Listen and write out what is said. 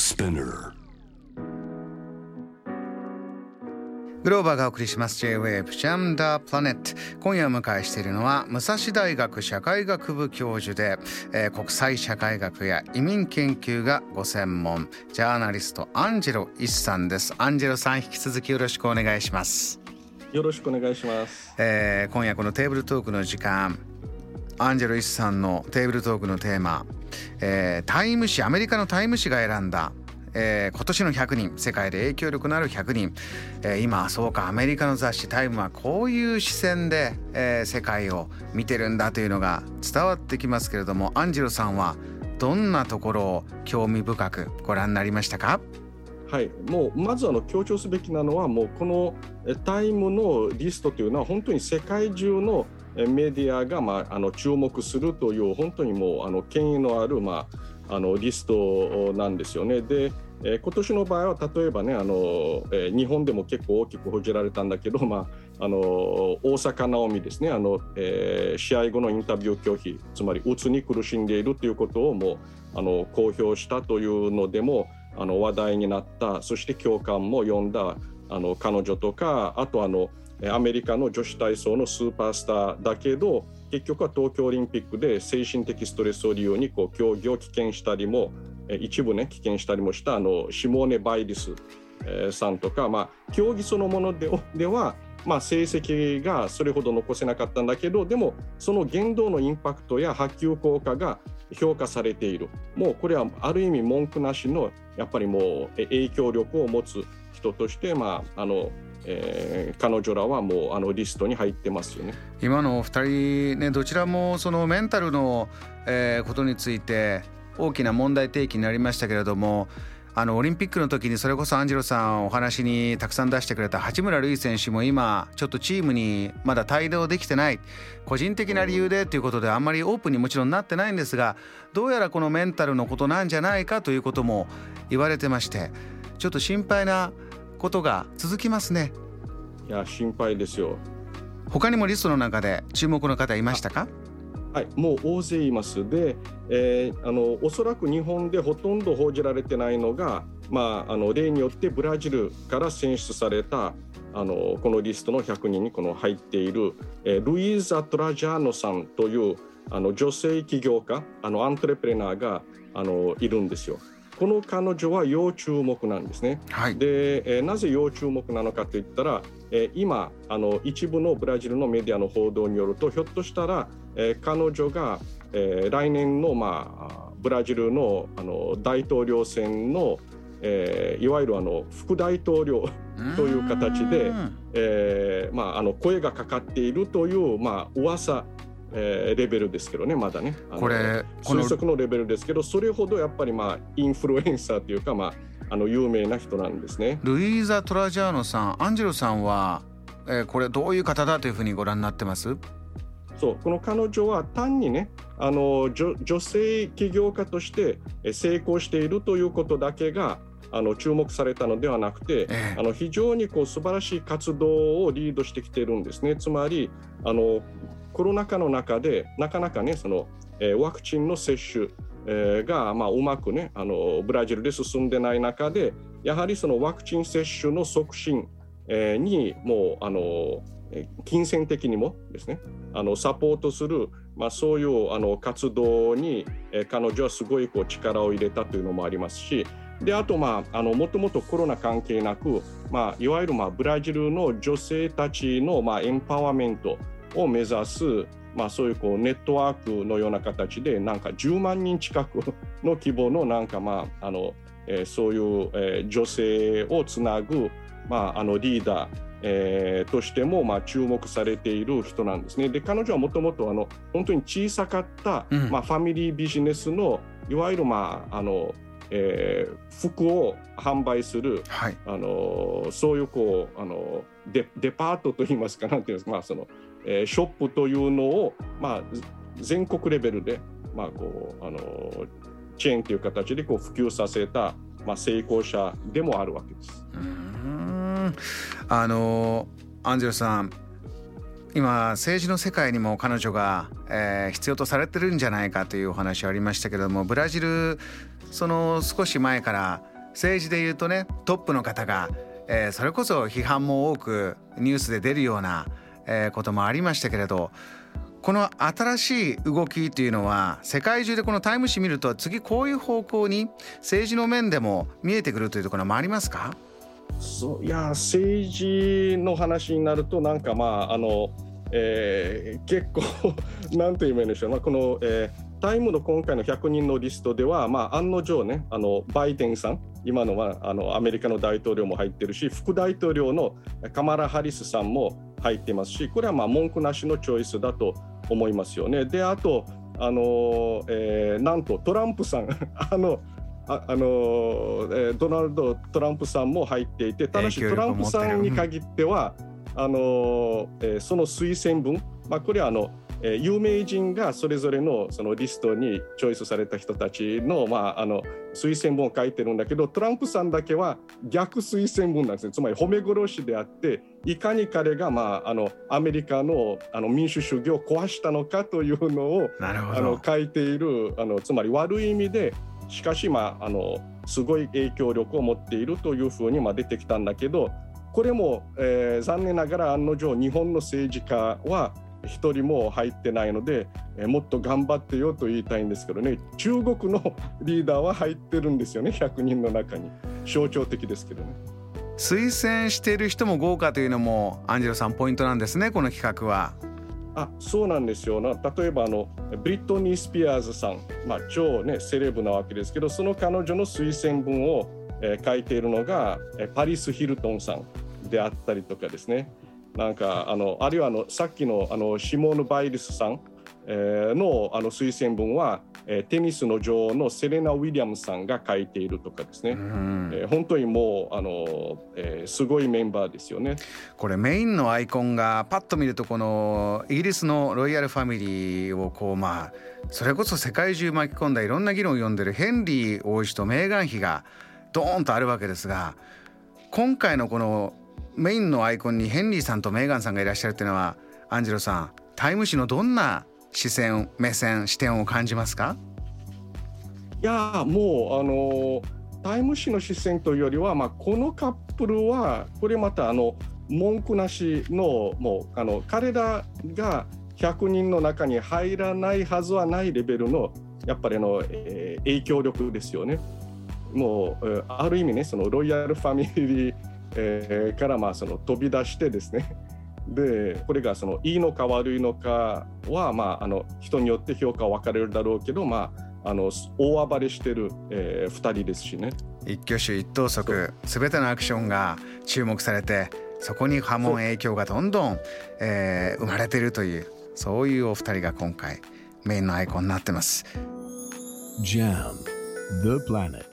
Spinner. グローバーがお送りします。J-Wave ジャムダープラネット今夜お迎えしているのは武蔵大学社会学部教授で、えー、国際社会学や移民研究がご専門ジャーナリストアンジェロ・イスさんです。アンジェロさん引き続きよろしくお願いします。よろしくお願いします、えー、今夜このテーブルトークの時間アンジェロ・イスさんのテーブルトークのテーマ、えー、タイム誌アメリカのタイム誌が選んだえー、今年の100人世界で影響力のある100人、えー、今そうかアメリカの雑誌「タイムはこういう視線で、えー、世界を見てるんだというのが伝わってきますけれどもアンジェロさんはどんなところを興味深くご覧になりましたか？はい、もうまずあの強調すべきなのはもうこのタイムのリストというのは本当に世界中のメディアがまああの注目するという本当にもうあの権威のあるまああのリストなんですよね。で、え、今年の場合は例えばねあの、え、日本でも結構大きく報じられたんだけど、まあ、あの大坂なおみですねあの、えー、試合後のインタビュー拒否つまりうつに苦しんでいるということをもうあの公表したというのでもあの話題になった。そして共感も呼んだ。あの彼女とかあとあのアメリカの女子体操のスーパースターだけど結局は東京オリンピックで精神的ストレスを理由にこう競技を棄権したりも一部ね棄権したりもしたあのシモーネ・バイリスさんとか、まあ、競技そのものでは、まあ、成績がそれほど残せなかったんだけどでもその言動のインパクトや波及効果が評価されている。もうこれはある意味文句なしのやっぱりもう影響力を持つ人として、まあ、あのえー、彼女らはもうあのリストに入ってますよね。今のお二人ねどちらもそのメンタルの、えー、ことについて大きな問題提起になりましたけれどもあのオリンピックの時にそれこそアンジェロさんお話にたくさん出してくれた八村塁選手も今ちょっとチームにまだ帯同できてない。個人的な理由でということであんまりオープンにもちろんなってないんですがどうやらこのメンタルのことなんじゃないかということも言われてましてちょっと心配なことが続きますね。いや心配ですよ。他にもリストの中で注目の方いましたか？はい、もう大勢います。で、えー、あのおそらく日本でほとんど報じられてないのが、まあ、あの例によってブラジルから選出されたあのこのリストの100人にこの入っている、えー、ルイーザ・トラジャーノさんというあの女性起業家あのアントレプレナーがあのいるんですよ。この彼女は要注目なんですね。はい、で、えー、なぜ要注目なのかといったら、えー、今あの一部のブラジルのメディアの報道によるとひょっとしたら、えー、彼女が、えー、来年の、まあ、ブラジルのあの大統領選の、えー、いわゆるあの副大統領という形で、えーまあ、あの声がかかっているという、まあ噂えー、レベルですけどねまだね。これ推測のレベルですけどそれほどやっぱりまあインフルエンサーというかまああの有名な人なんですね。ルイーザ・トラジャーノさんアンジェロさんは、えー、これどういう方だというふうにご覧になってます？そうこの彼女は単にねあの女女性起業家として成功しているということだけがあの注目されたのではなくて、えあの非常にこう素晴らしい活動をリードしてきているんですね。つまりあのコロナ禍の中でなかなかねその、えー、ワクチンの接種、えー、が、まあ、うまくねあのブラジルで進んでない中でやはりそのワクチン接種の促進、えー、にもうあの金銭的にもですね。あのサポートする、まあ、そういうあの活動に、彼女はすごいこう力を入れたというのもありますしであと、まあ、あのもともとコロナ関係なく、まあ、いわゆる、まあ、ブラジルの女性たちの、まあ、エンパワーメントを目指す、まあ、そういうこうネットワークのような形でなんか10万人近くの規模のなんかまああの、えー、そういう、えー、女性をつなぐ、まあ、あのリーダー、えー、としてもまあ注目されている人なんですね。で彼女はもともと本当に小さかった、うん、まあ、ファミリービジネスのいわゆる、まああのえー、服を販売する、はい、あのそういうこうあのデデパートといいますかなんていうんですか、まあそのえー、ショップというのを、まあ、全国レベルで、まあ、こうあのチェーンという形でこう普及させた、まあ、成功者でもあるわけです。うんあのアンジェルさん今政治の世界にも彼女が、えー、必要とされてるんじゃないかというお話ありましたけれどもブラジルその少し前から政治で言うとねトップの方が、えー、それこそ批判も多くニュースで出るような、えー、こともありましたけれどこの新しい動きというのは世界中でこのタイム誌見ると次こういう方向に政治の面でも見えてくるというところもありますか？そういや政治の話になるとなんかまああの、えー、結構なんと言えばいいんでしょう、まあ、この、えータイムの今回の100人のリストでは、まあ、案の定ね、あのバイデンさん、今のはあのアメリカの大統領も入ってるし、副大統領のカマラ・ハリスさんも入ってますし、これはまあ文句なしのチョイスだと思いますよね。で、あと、あのえー、なんとトランプさん、あのああのえー、ドナルド・トランプさんも入っていて、ただしトランプさんに限っては、あのえー、その推薦文、まあ、これはあのえー、有名人がそれぞれのそのリストにチョイスされた人たちの,、まあ、あの推薦文を書いてるんだけどトランプさんだけは逆推薦文なんですね。つまり褒め殺しであっていかに彼が、まあ、あのアメリカのあの民主主義を壊したのかというのをあの書いているあのつまり悪い意味でしかし、まあ、あのすごい影響力を持っているというふうにまあ出てきたんだけどこれも、えー、残念ながら案の定日本の政治家は一人も入ってないので、えもっと頑張ってよと言いたいんですけどね。中国のリーダーは入ってるんですよね100人の中に。象徴的ですけどね。推薦している人も豪華というのもアンジェロさんポイントなんですねこの企画は。あそうなんですよ。な例えばあのブリトニー・スピアーズさん、まあ、超、ね、セレブなわけですけどその彼女の推薦文を、えー、書いているのがえパリス・ヒルトンさんであったりとかですね。なんかあのあるいはあのさっきのあのシモーヌ・バイリスさん、えー、のあの推薦文は、えー、テニスの女王のセレナ・ウィリアムさんが書いているとかですね、えー、本当にもうあの、えー、すごいメンバーですよね。これメインのアイコンがパッと見るとこのイギリスのロイヤルファミリーをこうまあそれこそ世界中巻き込んだいろんな議論を読んでるヘンリー王子とメーガン妃がドーンとあるわけですが今回のこのメインのアイコンにヘンリーさんとメーガンさんがいらっしゃるっていうのはアンジェロさんタイム誌のどんな視線目線視点を感じますか？いやもうあのタイム誌の視線というよりは、まあ、このカップルはこれまたあの文句なしのもうあの彼らが100人の中に入らないはずはないレベルのやっぱりの、えー、影響力ですよね。もうある意味ねそのロイヤルファミリーえー、からまあその飛び出してですねでこれがそのいいのか悪いのかは、まあ、あの人によって評価は分かれるだろうけど、まあ、あの大暴れしてる、えー、2人ですしね一挙手一投足すべてのアクションが注目されてそこに波紋影響がどんどん、えー、生まれているというそういうお二人が今回メインのアイコンになってます。JAM The Planet